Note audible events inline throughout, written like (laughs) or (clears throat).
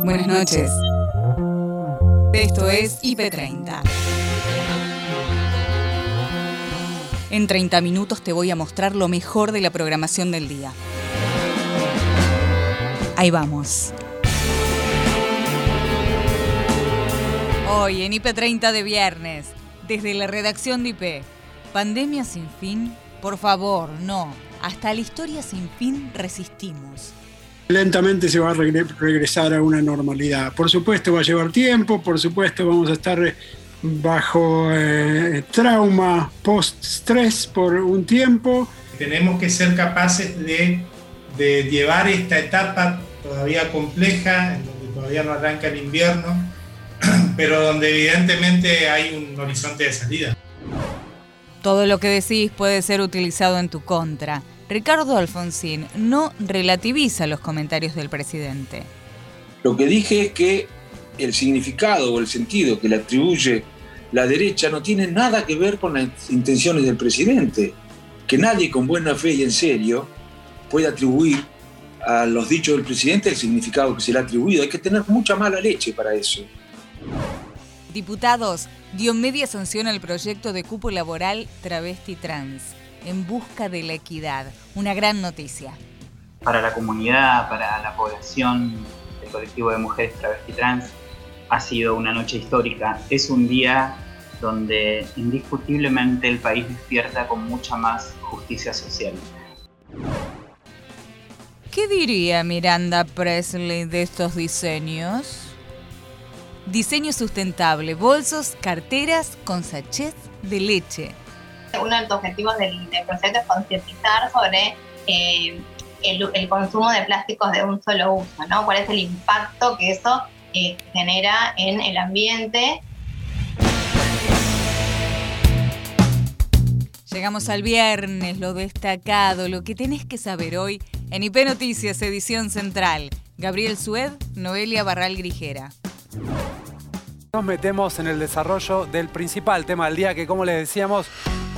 Buenas noches. Esto es IP30. En 30 minutos te voy a mostrar lo mejor de la programación del día. Ahí vamos. Hoy en IP30 de viernes, desde la redacción de IP, Pandemia sin fin, por favor, no. Hasta la historia sin fin resistimos lentamente se va a regresar a una normalidad. Por supuesto va a llevar tiempo, por supuesto vamos a estar eh, bajo eh, trauma post-stress por un tiempo. Tenemos que ser capaces de, de, llevar esta etapa todavía compleja, en donde todavía no arranca el invierno, (clears throat) pero donde evidentemente hay un horizonte de salida. Todo lo que decís puede ser utilizado en tu contra. Ricardo Alfonsín no relativiza los comentarios del presidente. Lo que dije es que el significado o el sentido que le atribuye la derecha no tiene nada que ver con las intenciones del presidente. Que nadie con buena fe y en serio puede atribuir a los dichos del presidente el significado que se le ha atribuido. Hay que tener mucha mala leche para eso. Diputados, dio media sanción al proyecto de cupo laboral travesti trans en busca de la equidad. Una gran noticia. Para la comunidad, para la población del colectivo de mujeres travesti trans, ha sido una noche histórica. Es un día donde indiscutiblemente el país despierta con mucha más justicia social. ¿Qué diría Miranda Presley de estos diseños? Diseño sustentable, bolsos, carteras con sachets de leche uno de los objetivos del, proyecto es concientizar sobre eh, el, consumo de plásticos de un solo uso, ¿no? ¿Cuál es el impacto que eso eh, genera en el ambiente? Llegamos al viernes, lo destacado, lo que tenés que saber hoy en IP Noticias, edición central. Gabriel Sued, Noelia Barral Grijera. Nos metemos en el desarrollo del principal tema del día, que como les decíamos,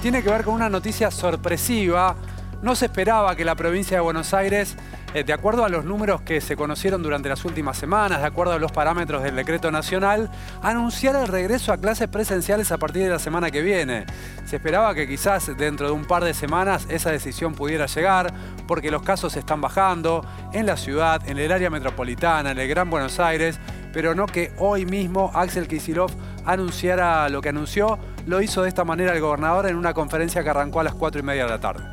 tiene que ver con una noticia sorpresiva. No se esperaba que la provincia de Buenos Aires, eh, de acuerdo a los números que se conocieron durante las últimas semanas, de acuerdo a los parámetros del decreto nacional, anunciara el regreso a clases presenciales a partir de la semana que viene. Se esperaba que quizás dentro de un par de semanas esa decisión pudiera llegar, porque los casos están bajando en la ciudad, en el área metropolitana, en el Gran Buenos Aires, pero no que hoy mismo Axel Kisilov anunciara lo que anunció. Lo hizo de esta manera el gobernador en una conferencia que arrancó a las 4 y media de la tarde.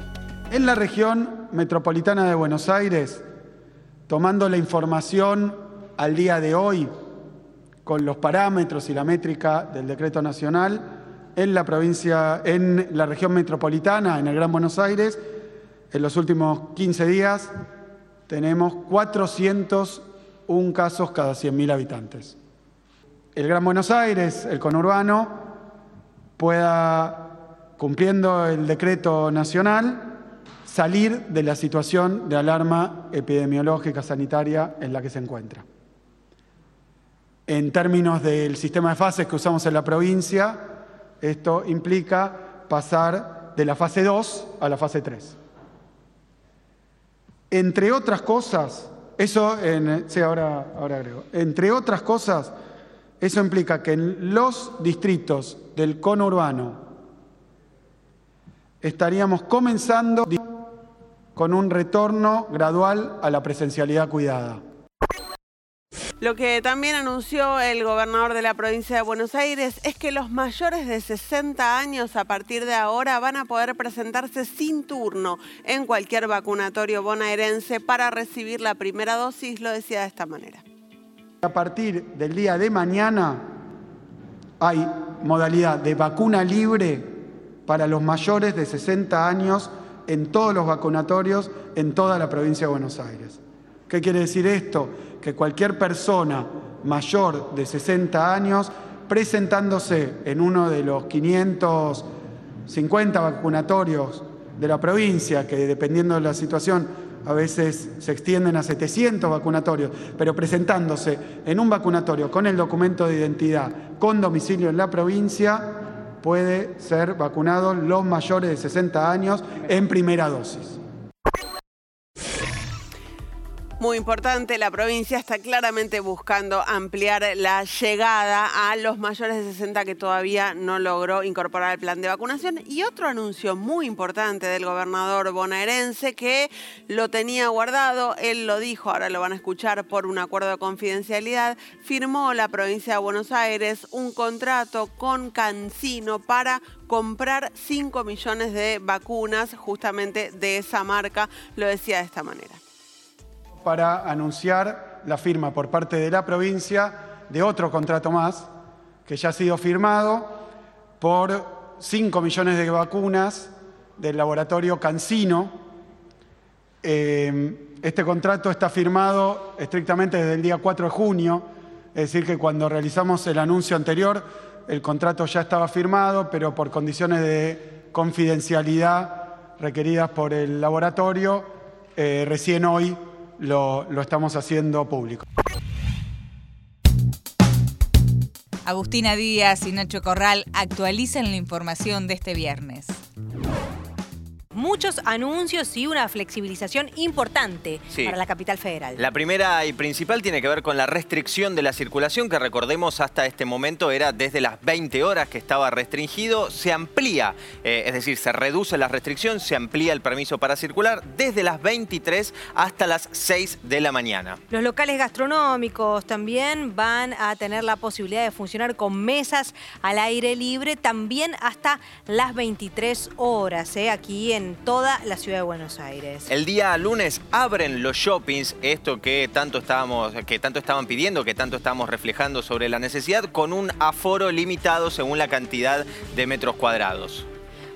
En la región metropolitana de Buenos Aires, tomando la información al día de hoy, con los parámetros y la métrica del decreto nacional, en la provincia, en la región metropolitana, en el Gran Buenos Aires, en los últimos 15 días tenemos 401 casos cada 100.000 habitantes el Gran Buenos Aires, el conurbano, pueda, cumpliendo el decreto nacional, salir de la situación de alarma epidemiológica sanitaria en la que se encuentra. En términos del sistema de fases que usamos en la provincia, esto implica pasar de la fase 2 a la fase 3. Entre otras cosas, eso en, sí, ahora, ahora agrego, entre otras cosas, eso implica que en los distritos del conurbano estaríamos comenzando con un retorno gradual a la presencialidad cuidada. Lo que también anunció el gobernador de la provincia de Buenos Aires es que los mayores de 60 años a partir de ahora van a poder presentarse sin turno en cualquier vacunatorio bonaerense para recibir la primera dosis, lo decía de esta manera. A partir del día de mañana hay modalidad de vacuna libre para los mayores de 60 años en todos los vacunatorios en toda la provincia de Buenos Aires. ¿Qué quiere decir esto? Que cualquier persona mayor de 60 años presentándose en uno de los 550 vacunatorios de la provincia, que dependiendo de la situación a veces se extienden a 700 vacunatorios, pero presentándose en un vacunatorio con el documento de identidad, con domicilio en la provincia, puede ser vacunado los mayores de 60 años en primera dosis. Muy importante, la provincia está claramente buscando ampliar la llegada a los mayores de 60 que todavía no logró incorporar el plan de vacunación. Y otro anuncio muy importante del gobernador bonaerense que lo tenía guardado, él lo dijo, ahora lo van a escuchar por un acuerdo de confidencialidad, firmó la provincia de Buenos Aires un contrato con Cancino para comprar 5 millones de vacunas justamente de esa marca, lo decía de esta manera para anunciar la firma por parte de la provincia de otro contrato más que ya ha sido firmado por 5 millones de vacunas del laboratorio Cancino. Eh, este contrato está firmado estrictamente desde el día 4 de junio, es decir, que cuando realizamos el anuncio anterior, el contrato ya estaba firmado, pero por condiciones de confidencialidad requeridas por el laboratorio, eh, recién hoy lo, estamos haciendo público. Agustina Díaz y Nacho Corral actualizan la información de este viernes muchos anuncios y una flexibilización importante para la capital federal. La primera y principal tiene que ver con la restricción de la circulación, que recordemos hasta este momento era desde las 20 horas que estaba restringido, se amplía, eh, es decir, se reduce la restricción, se amplía el permiso para circular desde las 23 hasta las 6 de la mañana. Los locales gastronómicos también van a tener la posibilidad de funcionar con mesas al aire libre, también hasta las 23 horas, ¿eh? aquí en toda la ciudad de Buenos Aires. El día lunes abren los shoppings, esto que tanto, estábamos, que tanto estaban pidiendo, que tanto estamos reflejando sobre la necesidad, con un aforo limitado según la cantidad de metros cuadrados.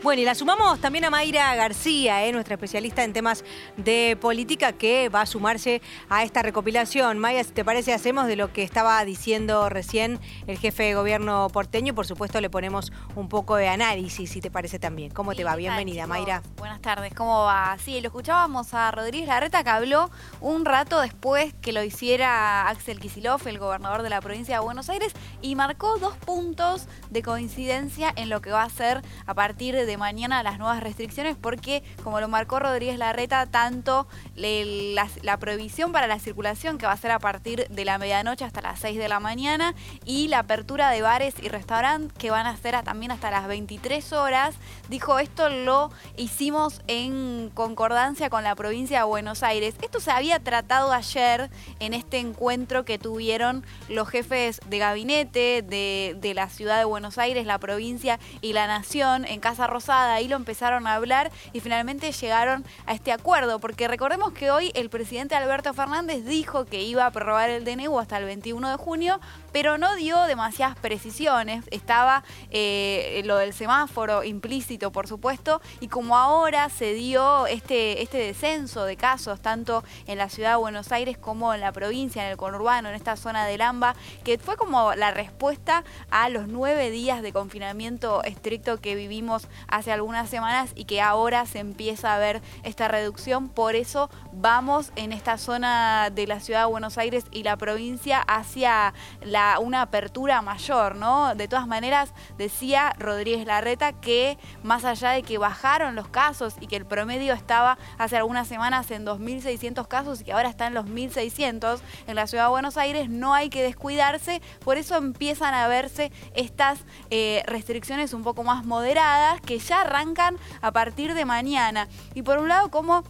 Bueno, y la sumamos también a Mayra García, eh, nuestra especialista en temas de política, que va a sumarse a esta recopilación. Maya, si te parece, hacemos de lo que estaba diciendo recién el jefe de gobierno porteño. Por supuesto, le ponemos un poco de análisis, si te parece también. ¿Cómo te va? Bienvenida, Mayra. Buenas tardes, ¿cómo va? Sí, lo escuchábamos a Rodríguez Larreta, que habló un rato después que lo hiciera Axel Kisilov, el gobernador de la provincia de Buenos Aires, y marcó dos puntos de coincidencia en lo que va a ser a partir de mañana las nuevas restricciones porque, como lo marcó Rodríguez Larreta, tanto la, prohibición para la circulación, que va a ser a partir de la medianoche hasta las 6 de la mañana, y la apertura de bares y restaurantes, que van a ser también hasta las 23 horas, dijo esto lo hicimos en concordancia con la provincia de Buenos Aires. Esto se había tratado ayer en este encuentro que tuvieron los jefes de gabinete de, de la ciudad de Buenos Aires, la provincia y la nación en Casa Rosa ahí lo empezaron a hablar y finalmente llegaron a este acuerdo, porque recordemos que hoy el presidente Alberto Fernández dijo que iba a prorrogar el DNU hasta el 21 de junio, pero no dio demasiadas precisiones, estaba eh, lo del semáforo implícito, por supuesto, y como ahora se dio este, este descenso de casos, tanto en la ciudad de Buenos Aires como en la provincia, en el conurbano, en esta zona del AMBA, que fue como la respuesta a los nueve días de confinamiento estricto que vivimos hace algunas semanas y que ahora se empieza a ver esta reducción. Por eso vamos en esta zona de la ciudad de Buenos Aires y la provincia hacia la, una apertura mayor, ¿no? De todas maneras, decía Rodríguez Larreta que más allá de que bajaron los casos y que el promedio estaba hace algunas semanas en 2.600 casos y que ahora está en los 1.600 en la ciudad de Buenos Aires, no hay que descuidarse, por eso empiezan a verse estas eh, restricciones un poco más moderadas que ya arrancan a partir de mañana. Y por un lado, como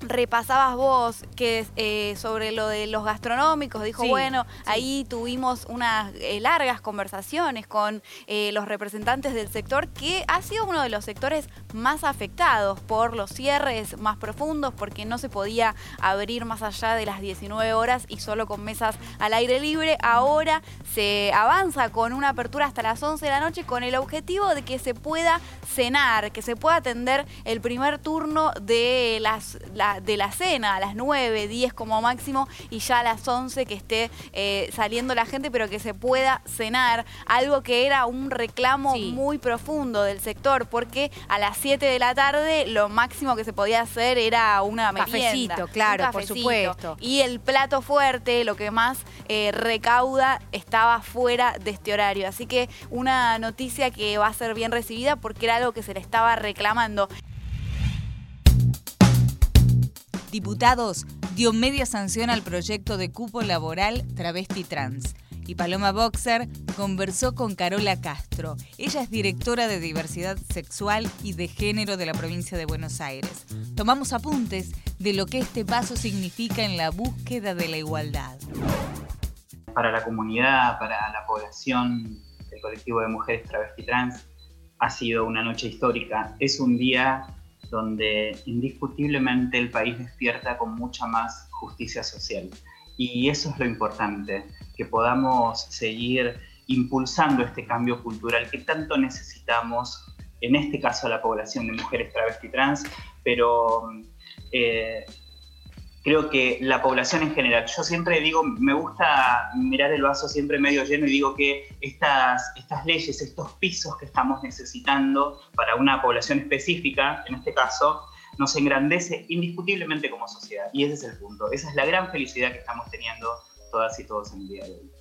repasabas vos que eh, sobre lo de los gastronómicos, dijo, bueno, ahí tuvimos unas eh, largas conversaciones con eh, los representantes del sector, que ha sido uno de los sectores más afectados por los cierres más profundos, porque no se podía abrir más allá de las 19 horas y solo con mesas al aire libre. Ahora se avanza con una apertura hasta las 11 de la noche con el objetivo de que se pueda cenar, que se pueda atender el primer turno de las de la cena a las 9, 10 como máximo y ya a las 11 que esté eh, saliendo la gente, pero que se pueda cenar. Algo que era un reclamo muy profundo del sector, porque a las 7 de la tarde lo máximo que se podía hacer era una merienda. Cafecito, claro, por supuesto. Y el plato fuerte, lo que más eh, recauda, estaba fuera de este horario. Así que una noticia que va a ser bien recibida porque era algo que se le estaba reclamando. Diputados dio media sanción al proyecto de cupo laboral travesti trans. Y Paloma Boxer conversó con Carola Castro. Ella es directora de diversidad sexual y de género de la provincia de Buenos Aires. Tomamos apuntes de lo que este paso significa en la búsqueda de la igualdad. Para la comunidad, para la población del colectivo de mujeres travesti trans, ha sido una noche histórica. Es un día donde indiscutiblemente el país despierta con mucha más justicia social. Y eso es lo importante, que podamos seguir impulsando este cambio cultural que tanto necesitamos, en este caso a la población de mujeres travesti trans, pero eh, creo que la población en general, yo siempre digo, me gusta mirar el vaso siempre medio lleno y digo que estas, estas leyes, estos pisos que estamos necesitando para una población específica, en este caso, nos engrandece indiscutiblemente como sociedad. Y ese es el punto. Esa es la gran felicidad que estamos teniendo todas y todos en el día de hoy.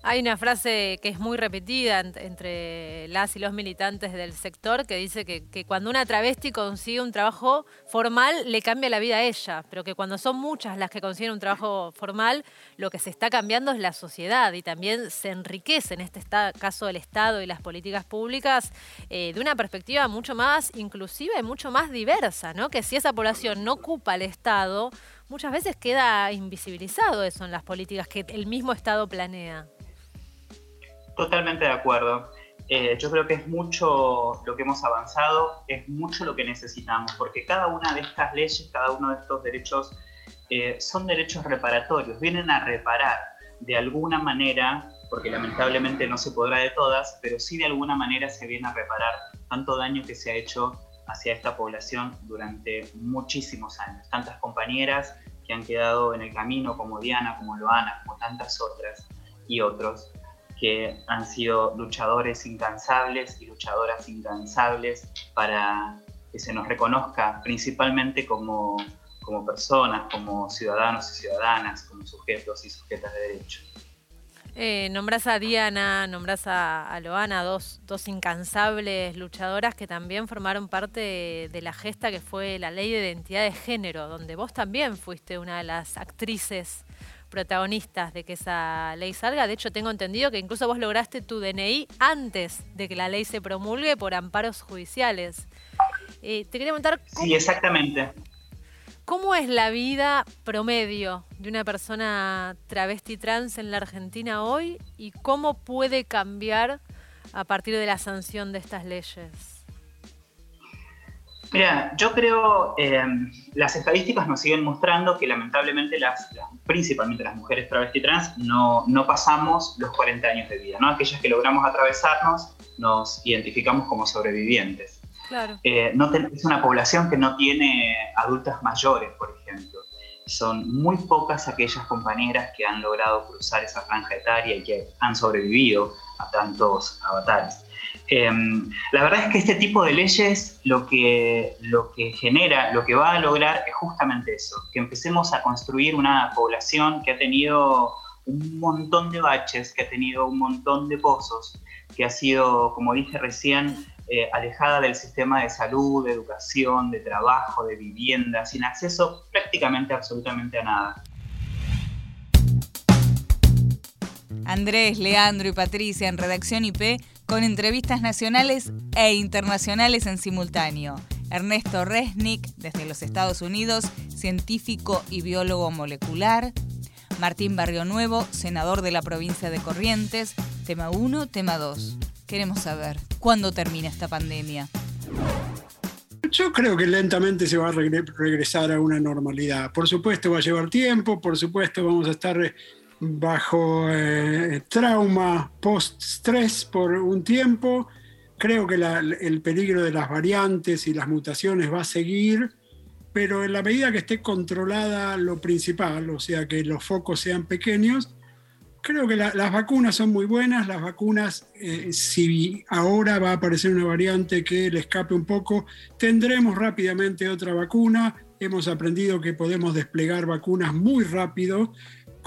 Hay una frase que es muy repetida entre las y los militantes del sector que dice que, cuando una travesti consigue un trabajo formal le cambia la vida a ella, pero que cuando son muchas las que consiguen un trabajo formal, lo que se está cambiando es la sociedad y también se enriquece en este caso el Estado y las políticas públicas eh, de una perspectiva mucho más inclusiva y mucho más diversa, ¿no? Que si esa población no ocupa el Estado, muchas veces queda invisibilizado eso en las políticas que el mismo Estado planea. Totalmente de acuerdo. Eh, yo creo que es mucho lo que hemos avanzado, es mucho lo que necesitamos, porque cada una de estas leyes, cada uno de estos derechos eh, son derechos reparatorios, vienen a reparar de alguna manera, porque lamentablemente no se podrá de todas, pero sí de alguna manera se viene a reparar tanto daño que se ha hecho hacia esta población durante muchísimos años. Tantas compañeras que han quedado en el camino, como Diana, como Loana, como tantas otras y otros que han sido luchadores incansables y luchadoras incansables para que se nos reconozca principalmente como, como personas, como ciudadanos y ciudadanas, como sujetos y sujetas de derecho. Eh, nombrás a Diana, nombrás a, Loana, dos, dos, incansables luchadoras que también formaron parte de, de, la gesta que fue la ley de identidad de género, donde vos también fuiste una de las actrices protagonistas de que esa ley salga. De hecho, tengo entendido que incluso vos lograste tu DNI antes de que la ley se promulgue por amparos judiciales. Eh, te quería preguntar... sí, exactamente. ¿Cómo es la vida promedio de una persona travesti trans en la Argentina hoy y cómo puede cambiar a partir de la sanción de estas leyes? Mira, yo creo, eh, las estadísticas nos siguen mostrando que lamentablemente las, principalmente las mujeres travesti trans no, no, pasamos los 40 años de vida, ¿no? Aquellas que logramos atravesarnos nos identificamos como sobrevivientes. Claro. Eh, no es una población que no tiene adultas mayores, por ejemplo. Son muy pocas aquellas compañeras que han logrado cruzar esa franja etaria y que han sobrevivido a tantos avatares. Em, la verdad es que este tipo de leyes lo que, lo que genera, lo que va a lograr es justamente eso, que empecemos a construir una población que ha tenido un montón de baches, que ha tenido un montón de pozos, que ha sido, como dije recién, eh, alejada del sistema de salud, de educación, de trabajo, de vivienda, sin acceso prácticamente absolutamente a nada. Andrés, Leandro y Patricia en Redacción IP con entrevistas nacionales e internacionales en simultáneo. Ernesto Resnick, desde los Estados Unidos, científico y biólogo molecular. Martín Barrio Nuevo, senador de la provincia de Corrientes. Tema 1, tema 2. Queremos saber, ¿cuándo termina esta pandemia? Yo creo que lentamente se va a regresar a una normalidad. Por supuesto va a llevar tiempo, por supuesto vamos a estar bajo eh, trauma post-stress por un tiempo. Creo que el peligro de las variantes y las mutaciones va a seguir, pero en la medida que esté controlada lo principal, o sea, que los focos sean pequeños, creo que las vacunas son muy buenas. Las vacunas, eh, si ahora va a aparecer una variante que le escape un poco, tendremos rápidamente otra vacuna. Hemos aprendido que podemos desplegar vacunas muy rápido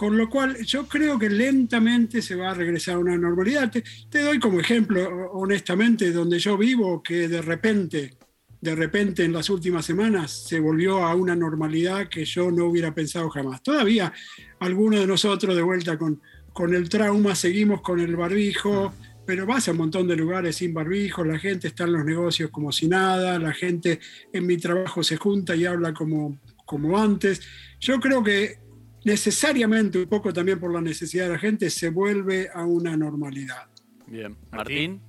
con lo cual yo creo que lentamente se va a regresar a una normalidad. Te, doy como ejemplo, honestamente, donde yo vivo, que de repente de repente en las últimas semanas se volvió a una normalidad que yo no hubiera pensado jamás. Todavía algunos de nosotros de vuelta con, con el trauma seguimos con el barbijo, pero vas a un montón de lugares sin barbijo, la gente está en los negocios como si nada, la gente en mi trabajo se junta y habla como, como antes. Yo creo que necesariamente, un poco también por la necesidad de la gente, se vuelve a una normalidad. Bien, Martín.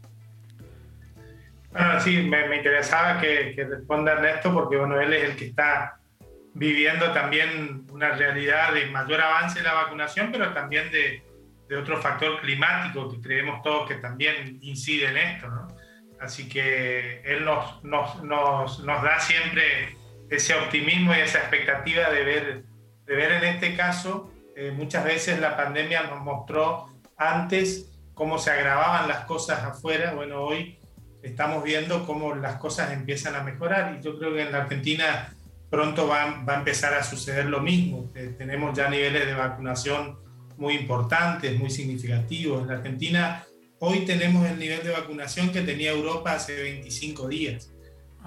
Bueno, sí, me, interesaba que, responda Ernesto porque bueno, él es el que está viviendo también una realidad de mayor avance en la vacunación, pero también de, otro factor climático que creemos todos que también incide en esto. ¿no? Así que él nos, nos, nos, nos, da siempre ese optimismo y esa expectativa de ver, de ver en este caso, eh, muchas veces la pandemia nos mostró antes cómo se agravaban las cosas afuera. Bueno, hoy estamos viendo cómo las cosas empiezan a mejorar y yo creo que en la Argentina pronto va, va a empezar a suceder lo mismo. Eh, tenemos ya niveles de vacunación muy importantes, muy significativos. En la Argentina hoy tenemos el nivel de vacunación que tenía Europa hace 25 días,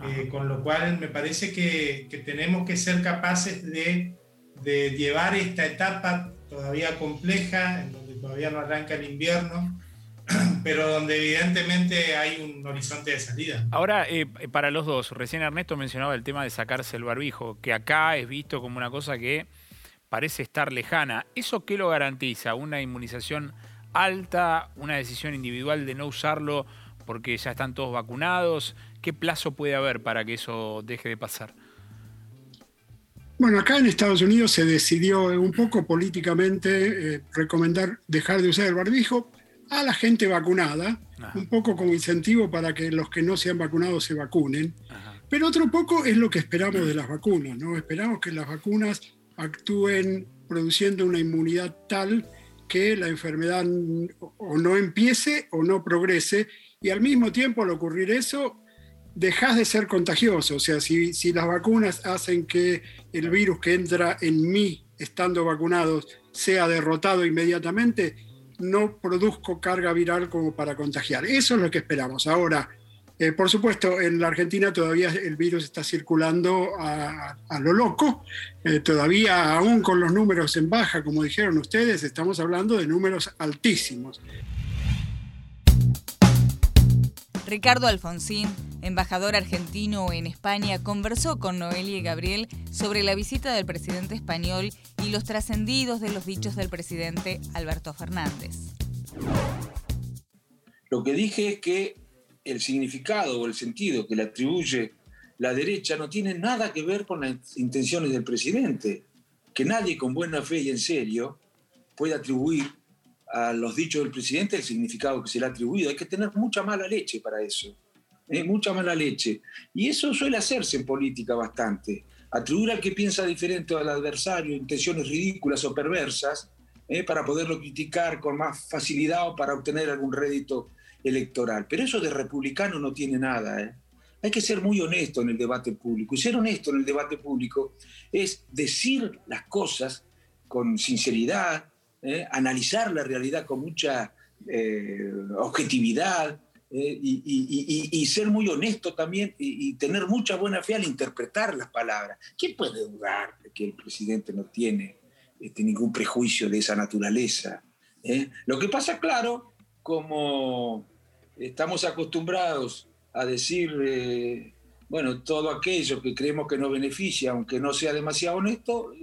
eh, con lo cual me parece que, que tenemos que ser capaces de, de, llevar esta etapa todavía compleja, en donde todavía no arranca el invierno, (clears throat) pero donde evidentemente hay un horizonte de salida. Ahora, eh, para los dos, recién Ernesto mencionaba el tema de sacarse el barbijo, que acá es visto como una cosa que parece estar lejana. ¿Eso qué lo garantiza? ¿Una inmunización alta? ¿Una decisión individual de no usarlo porque ya están todos vacunados? ¿Qué plazo puede haber para que eso deje de pasar? Bueno, acá en Estados Unidos se decidió un poco políticamente eh, recomendar dejar de usar el barbijo a la gente vacunada, un poco como incentivo para que los que no se han vacunado se vacunen. Pero otro poco es lo que esperamos de las vacunas, ¿no? Esperamos que las vacunas actúen produciendo una inmunidad tal que la enfermedad o no empiece o no progrese y al mismo tiempo al ocurrir eso dejas de ser contagioso. O sea, si, si las vacunas hacen que el virus que entra en mí estando vacunados sea derrotado inmediatamente, no produzco carga viral como para contagiar. Eso es lo que esperamos. Ahora, eh, por supuesto, en la Argentina todavía el virus está circulando a, lo loco. Eh, todavía, aún con los números en baja, como dijeron ustedes, estamos hablando de números altísimos. Ricardo Alfonsín, embajador argentino en España, conversó con Noelia y Gabriel sobre la visita del presidente español y los trascendidos de los dichos del presidente Alberto Fernández. Lo que dije es que el significado o el sentido que le atribuye la derecha no tiene nada que ver con las intenciones del presidente. Que nadie con buena fe y en serio puede atribuir a los dichos del presidente el significado que se le ha atribuido. Hay que tener mucha mala leche para eso. ¿eh? Mucha mala leche. Y eso suele hacerse en política bastante. Atribuir al que piensa diferente al adversario intenciones ridículas o perversas ¿eh? para poderlo criticar con más facilidad o para obtener algún rédito electoral. Pero eso de republicano no tiene nada. ¿eh? Hay que ser muy honesto en el debate público. Y ser honesto en el debate público es decir las cosas con sinceridad, ¿eh? analizar la realidad con mucha eh, objetividad ¿eh? y, ser muy honesto también y, tener mucha buena fe al interpretar las palabras. ¿Quién puede dudar de que el presidente no tiene este, ningún prejuicio de esa naturaleza? Lo que pasa, claro, como estamos acostumbrados a decir, bueno, todo aquello que creemos que nos beneficia, aunque no sea demasiado honesto,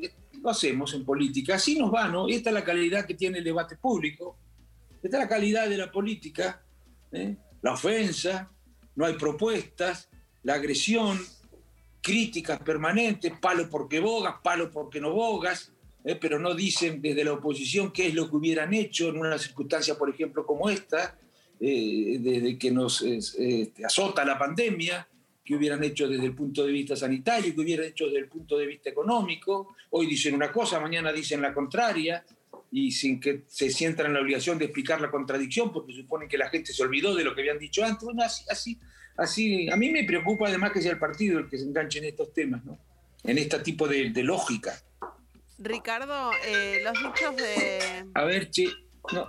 lo hacemos en política. Así nos va, ¿no? Esta es la calidad que tiene el debate público, esta es la calidad de la política, ¿eh? la ofensa, no hay propuestas, la agresión, críticas permanentes, palo porque bogas, palo porque no bogas, ¿eh? pero no dicen desde la oposición qué es lo que hubieran hecho en una circunstancia, por ejemplo, como esta, eh, desde que nos azota la pandemia, que hubieran hecho desde el punto de vista sanitario, que hubieran hecho desde el punto de vista económico. Hoy dicen una cosa, mañana dicen la contraria, y sin que se sientan en la obligación de explicar la contradicción, porque suponen que la gente se olvidó de lo que habían dicho antes. Bueno, así, así, así. A mí me preocupa además que sea el partido el que se enganche en estos temas, ¿no? En este tipo de, lógica. Ricardo, eh, los dichos de... A ver, che, No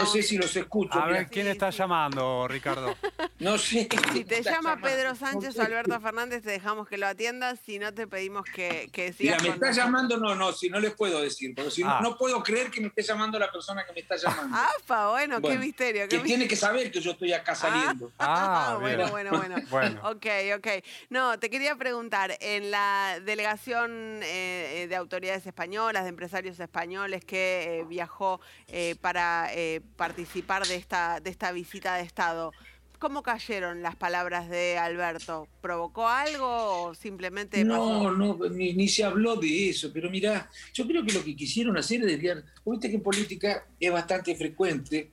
sé si los escucho. A mira. ver, ¿quién está llamando, Ricardo? (laughs) No sé. Si te llama llamando. Pedro Sánchez o Alberto Fernández, te dejamos que lo atiendas. Si no, te pedimos que, que Mira, sigas me con está nosotros. llamando, no, no, si no les puedo decir, porque si no- Ah. no, puedo creer que me esté llamando la persona que me está llamando. ¡Apa! Bueno, qué Bueno, misterio. que qué tiene que saber que yo estoy acá saliendo. (laughs) Ah, bueno, bien. bueno, bueno. (laughs) Bueno. Ok, ok. No, te quería preguntar, en la delegación eh, eh, de autoridades españolas, de empresarios españoles que eh, viajó eh, para eh, participar de esta, de esta visita de Estado, ¿cómo cayeron las palabras de Alberto? ¿Provocó algo o simplemente No, pasó? no, ni, ni se habló de eso, pero mira, yo creo que lo que quisieron hacer es desviar. Viste que en política es bastante frecuente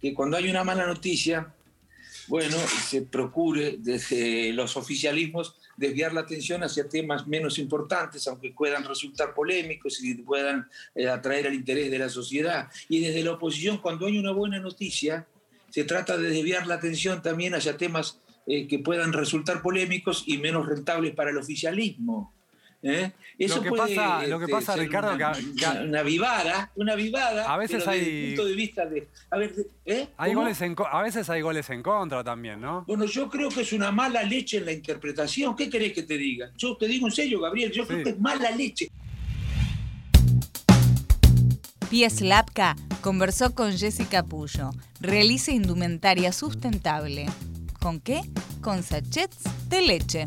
que cuando hay una mala noticia, bueno, se procure desde los oficialismos desviar la atención hacia temas menos importantes, aunque puedan resultar polémicos y puedan eh, atraer el interés de la sociedad. Y desde la oposición, cuando hay una buena noticia, se trata de desviar la atención también hacia temas eh, que puedan resultar polémicos y menos rentables para el oficialismo. ¿Eh? Eso Lo que puede, pasa- lo que este, pasa, Ricardo, una, que- una- una vivada, una vivada, A veces pero desde hay- el punto de vista de... A ver, de- ¿eh? Hay ¿Cómo? goles en, co- a veces hay goles en contra también, ¿no? Bueno, yo creo que es una mala leche en la interpretación. ¿Qué querés que te diga? Yo te digo en serio, Gabriel, yo creo que es mala leche. Pies Lapka conversó con Jessica Puyo. Realiza indumentaria sustentable. ¿Con qué? Con sachets de leche.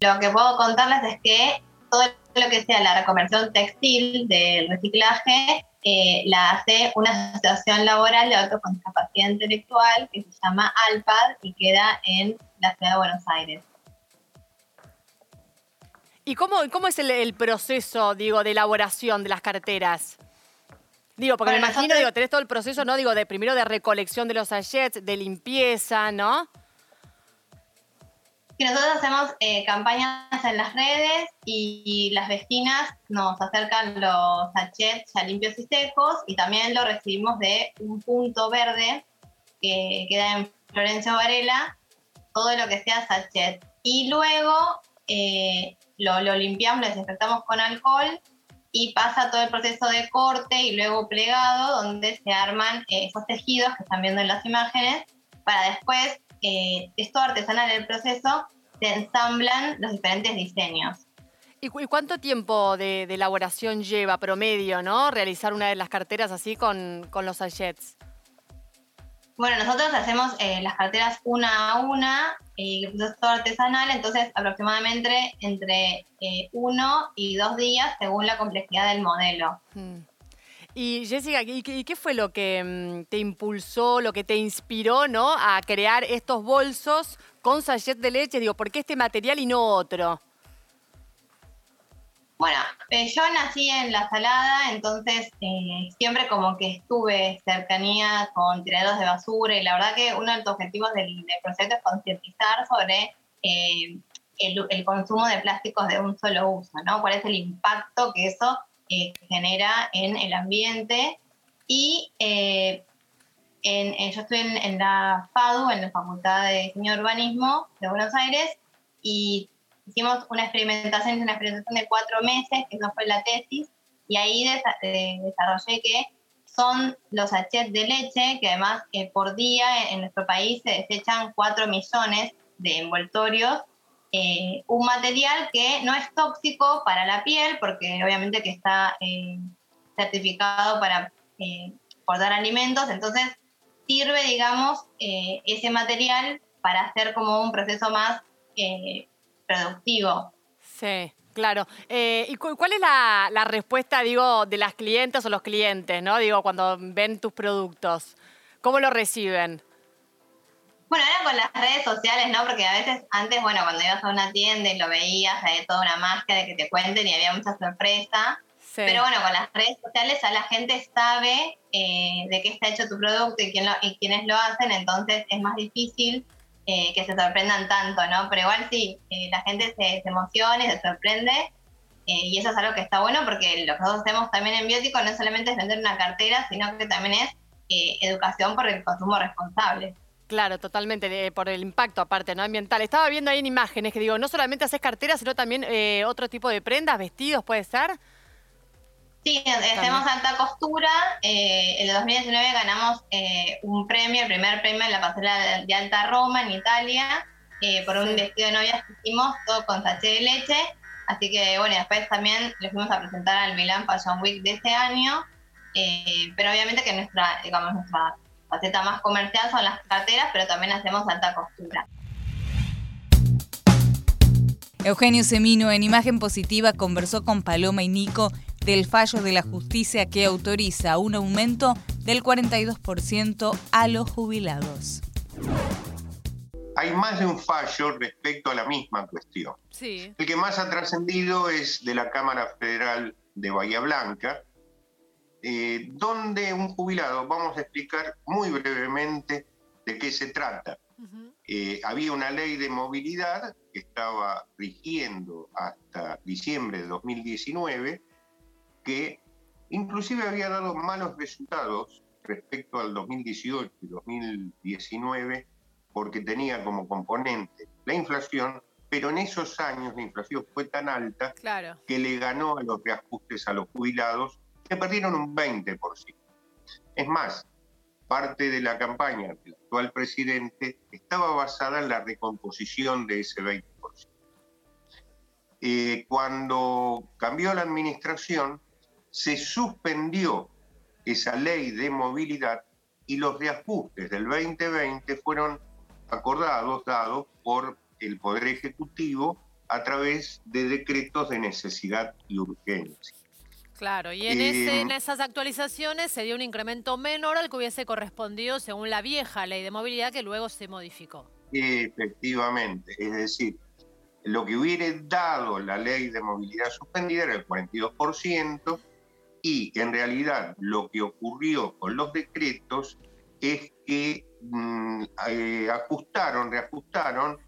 Lo que puedo contarles es que todo lo que sea la reconversión textil del reciclaje eh, la hace una asociación laboral de otros con discapacidad intelectual que se llama ALPAD y queda en la ciudad de Buenos Aires. ¿Y cómo, cómo es el, el proceso, digo, de elaboración de las carteras? Digo, porque Bueno, me imagino, nosotros- digo, tenés todo el proceso, ¿no? Digo, de primero de recolección de los sachets, de limpieza, ¿no? Nosotros hacemos eh, campañas en las redes y, y las vecinas nos acercan los sachets ya limpios y secos y también lo recibimos de un punto verde que queda en Florencio Varela, todo lo que sea sachet. Y luego eh, lo, lo limpiamos, lo desinfectamos con alcohol y pasa todo el proceso de corte y luego plegado, donde se arman eh, esos tejidos que están viendo en las imágenes, para después, eh, es todo artesanal el proceso, se ensamblan los diferentes diseños. ¿Y, cu- y cuánto tiempo de, de elaboración lleva promedio, ¿no? Realizar una de las carteras así con, con los sachets. Bueno, nosotros hacemos eh, las carteras una a una y el proceso es todo artesanal, entonces aproximadamente entre eh, uno y dos días según la complejidad del modelo. Mm. Y Jessica, ¿y qué, fue lo que mm, te impulsó, lo que te inspiró, ¿no? A crear estos bolsos con sachet de leche. Digo, ¿por qué este material y no otro? Bueno, eh, yo nací en La Salada, entonces eh, siempre como que estuve cercanía con tiraderos de basura y la verdad que uno de los objetivos del, del proyecto es concientizar sobre eh, el, el consumo de plásticos de un solo uso, ¿no? Cuál es el impacto que eso eh, genera en el ambiente y eh, en- en- yo estoy en, en la FADU, en la Facultad de Diseño y Urbanismo de Buenos Aires, y hicimos una experimentación, una experimentación de cuatro meses, que eso fue la tesis, y ahí desa- eh, desarrollé que son los sachets de leche, que además eh, por día en, en nuestro país se desechan 4 millones de envoltorios, eh, un material que no es tóxico para la piel, porque obviamente que está eh, certificado para eh, alimentos, entonces sirve, digamos, eh, ese material para hacer como un proceso más productivo. Sí, claro. ¿Y cu- cuál es la, la respuesta, digo, de las clientes o los clientes, ¿no? Digo, cuando ven tus productos. ¿Cómo lo reciben? Bueno, ahora con las redes sociales, ¿no? Porque a veces antes, bueno, cuando ibas a una tienda y lo veías, había toda una magia de que te cuenten y había mucha sorpresa. Sí. Pero bueno, con las redes sociales ya la gente sabe eh, de qué está hecho tu producto y, quién lo, y quiénes lo hacen, entonces es más difícil eh, que se sorprendan tanto, ¿no? Pero igual sí, eh, la gente se, se emociona y se sorprende eh, y eso es algo que está bueno porque lo que nosotros hacemos también en Biótico no solamente es vender una cartera, sino que también es educación por el consumo responsable. Claro, totalmente, de- por el impacto aparte, ¿no? Ambiental. Estaba viendo ahí en imágenes que digo, no solamente haces carteras, sino también eh, otro tipo de prendas, vestidos, ¿puede ser? Sí, hacemos alta costura. Eh, en el 2019 ganamos eh, un premio, el primer premio en la pasarela de Alta Roma, en Italia, eh, por un vestido de novia que hicimos todo con sachet de leche. Así que, bueno, después también le fuimos a presentar al Milan Fashion Week de este año. pero obviamente que nuestra, digamos, nuestra faceta más comercial son las carteras, pero también hacemos alta costura. Eugenio Semino en Imagen Positiva conversó con Paloma y Nico del fallo de la justicia que autoriza un aumento del 42% a los jubilados. Hay más de un fallo respecto a la misma cuestión. Sí. El que más ha trascendido es de la Cámara Federal de Bahía Blanca, eh, donde un jubilado, vamos a explicar muy brevemente de qué se trata. Eh, había una ley de movilidad que estaba rigiendo hasta diciembre de 2019 que inclusive había dado malos resultados respecto al 2018 y 2019 porque tenía como componente la inflación, pero en esos años la inflación fue tan alta que le ganó a los reajustes a los jubilados que perdieron un 20%. Es más, parte de la campaña del actual presidente estaba basada en la recomposición de ese 20%. Eh, cuando cambió la administración, se suspendió esa ley de movilidad y los reajustes del 2020 fueron acordados, dados por el Poder Ejecutivo a través de decretos de necesidad y urgencia. Claro, y en, en esas actualizaciones se dio un incremento menor al que hubiese correspondido según la vieja ley de movilidad que luego se modificó. Efectivamente, es decir, lo que hubiera dado la ley de movilidad suspendida era el 42% y en realidad lo que ocurrió con los decretos es que mm, eh, ajustaron, reajustaron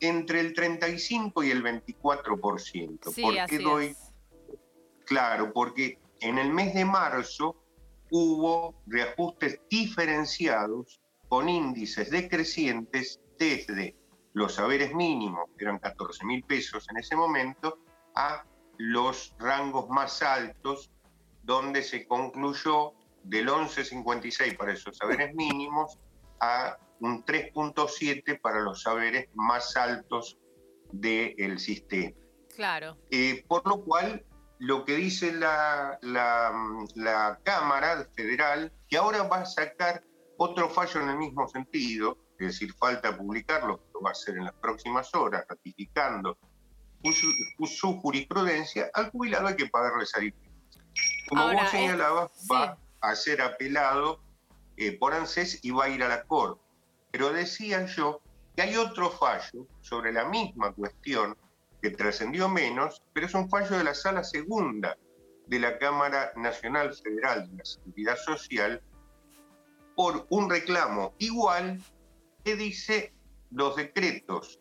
entre el 35 y el 24%. Sí, ¿Por qué doy? es. Claro, porque en el mes de marzo hubo reajustes diferenciados con índices decrecientes desde los saberes mínimos, que eran 14 mil pesos en ese momento, a los rangos más altos, donde se concluyó del 11,56 para esos saberes mínimos a un 3,7 para los saberes más altos del sistema. Claro. Eh, por lo cual, lo que dice la, la, la Cámara Federal, que ahora va a sacar otro fallo en el mismo sentido, es decir, falta publicarlo, lo va a hacer en las próximas horas, ratificando su, su jurisprudencia, al jubilado hay que pagarle diferencia. Como Ahora, vos es- señalabas, sí. va a ser apelado eh, por ANSES y va a ir a la Corte. Pero decía yo que hay otro fallo sobre la misma cuestión que trascendió menos, pero es un fallo de la Sala Segunda de la Cámara Nacional Federal de la Seguridad Social por un reclamo igual que dice los decretos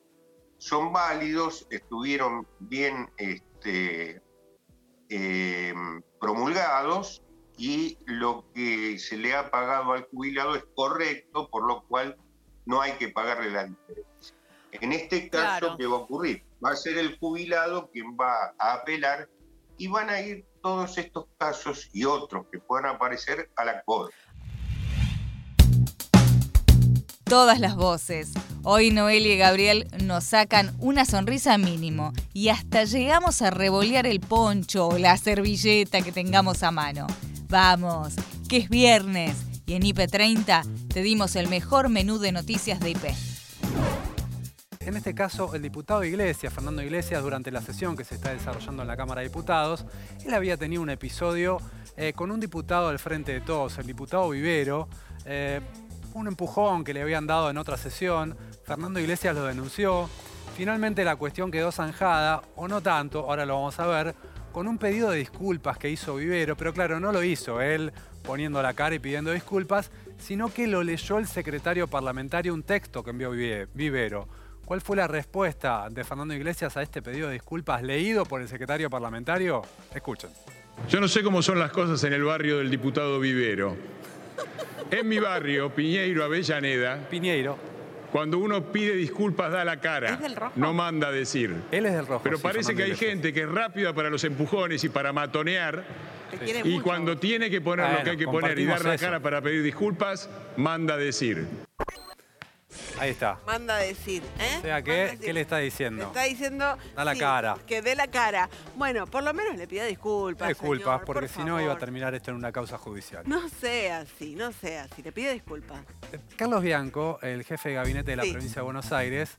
son válidos, estuvieron bien este, eh, promulgados y lo que se le ha pagado al jubilado es correcto, por lo cual no hay que pagarle la diferencia. En este caso, Claro. ¿qué va a ocurrir? Va a ser el jubilado quien va a apelar y van a ir todos estos casos y otros que puedan aparecer a la Corte. Todas las voces. Hoy Noelia y Gabriel nos sacan una sonrisa mínimo y hasta llegamos a revolear el poncho o la servilleta que tengamos a mano. Vamos, que es viernes y en IP30 te dimos el mejor menú de noticias de IP. En este caso, el diputado Iglesias, Fernando Iglesias, durante la sesión que se está desarrollando en la Cámara de Diputados, él había tenido un episodio eh, con un diputado del Frente de Todos, el diputado Vivero, eh, un empujón que le habían dado en otra sesión, Fernando Iglesias lo denunció, finalmente la cuestión quedó zanjada, o no tanto, ahora lo vamos a ver, con un pedido de disculpas que hizo Vivero, pero claro, no lo hizo él poniendo la cara y pidiendo disculpas, sino que lo leyó el secretario parlamentario un texto que envió Vive- Vivero. ¿Cuál fue la respuesta de Fernando Iglesias a este pedido de disculpas leído por el secretario parlamentario? Escuchen. Yo no sé cómo son las cosas en el barrio del diputado Vivero. En mi barrio, Piñeiro, Avellaneda. Piñeiro. Cuando uno pide disculpas da la cara, no manda a decir. Él es del rojo. Pero sí, parece que hay gente que es rápida para los empujones y para matonear. Y mucho. cuando tiene que poner lo que hay que poner y dar la eso. cara para pedir disculpas, manda a decir. Ahí está. Manda a decir, ¿eh? O sea, ¿qué, ¿qué le está Le diciendo? está diciendo Da la sí, cara. que dé la cara. Bueno, por lo menos le pida disculpas. Disculpas, señor, porque por si no iba a terminar esto en una causa judicial. No sea así, no sea así. Le pide disculpas. Carlos Bianco, el jefe de gabinete de la Sí. provincia de Buenos Aires,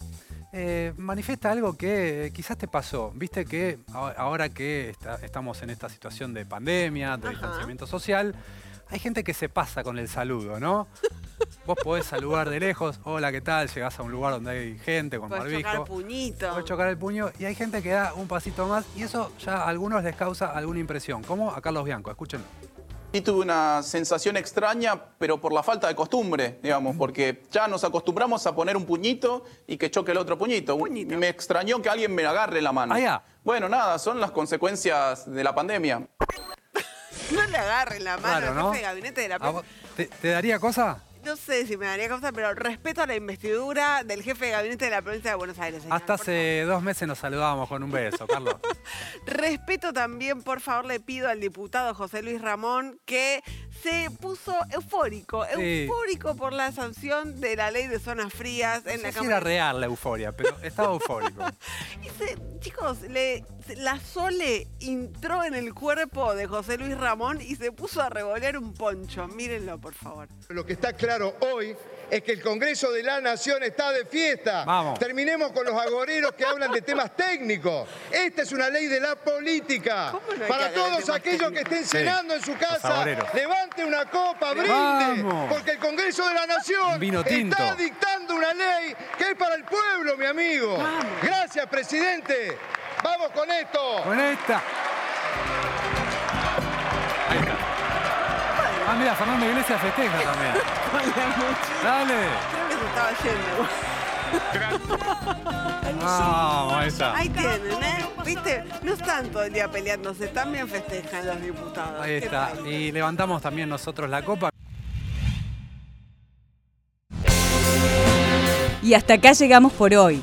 eh, manifiesta algo que eh, quizás te pasó. Viste que ahora que está- estamos en esta situación de pandemia, de distanciamiento social, hay gente que se pasa con el saludo, ¿no? Vos podés saludar de lejos, hola, ¿qué tal? Llegás a un lugar donde hay gente con Puedes barbijo. chocar puñito. Podés chocar el puño y hay gente que da un pasito más y eso ya a algunos les causa alguna impresión, como a Carlos Bianco, escúchenlo. Y tuve una sensación extraña, pero por la falta de costumbre, digamos, porque ya nos acostumbramos a poner un puñito y que choque el otro puñito. Me extrañó que alguien me agarre la mano. Ah, ya. Bueno, nada, son las consecuencias de la pandemia. (laughs) No le agarren la mano Claro, al ¿no? jefe de gabinete de la ¿A vos ¿Te, te daría cosa? No sé si me daría cosa, pero respeto a la investidura del jefe de gabinete de la provincia de Buenos Aires. señor. Hasta hace dos meses nos saludábamos con un beso, Carlos. (laughs) Respeto también, por favor, le pido al diputado José Luis Ramón que se puso eufórico, Sí. eufórico por la sanción de la ley de zonas frías en No la sé si Cámara. era real la euforia, pero estaba eufórico. (laughs) Dice, chicos, le- la Sole entró en el cuerpo de José Luis Ramón y se puso a revolear un poncho. Mírenlo, por favor. Lo que está claro hoy es que el Congreso de la Nación está de fiesta. Vamos. Terminemos con los agoreros que hablan de temas técnicos. Esta es una ley de la política. ¿Cómo no Para todos aquellos que estén cenando en su casa, levante una copa, brinde. Vamos. Porque el Congreso de la Nación vino está dictando una ley que es para el pueblo, mi amigo. Gracias, presidente. Vamos con esto. Con esta. Ahí está. Ah, mira, Fernando Iglesias festeja también. (laughs) Dale. Creo que se estaba yendo. (laughs) Vamos, ahí está. Ahí tienen, ¿eh? ¿Viste? No están todo el día peleándose, también festejan los diputados. Ahí ¿Qué está. Y levantamos también nosotros la copa. Y hasta acá llegamos por hoy.